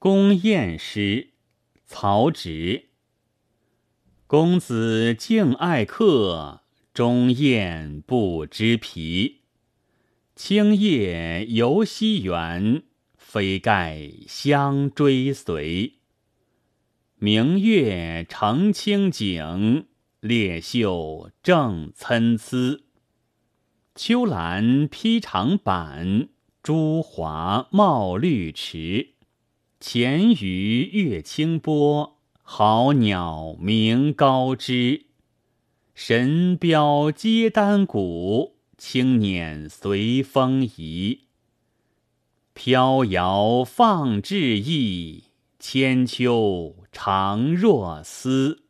宫宴诗，曹植。公子敬爱客，终宴不知疲。青叶游西园，飞盖相追随。明月澄清景，列秀正参差。秋兰披长板，朱华冒绿池。潜鱼跃清波，好鸟鸣高枝。神标接丹鼓，轻辇随风移。飘摇放志意，千秋长若思。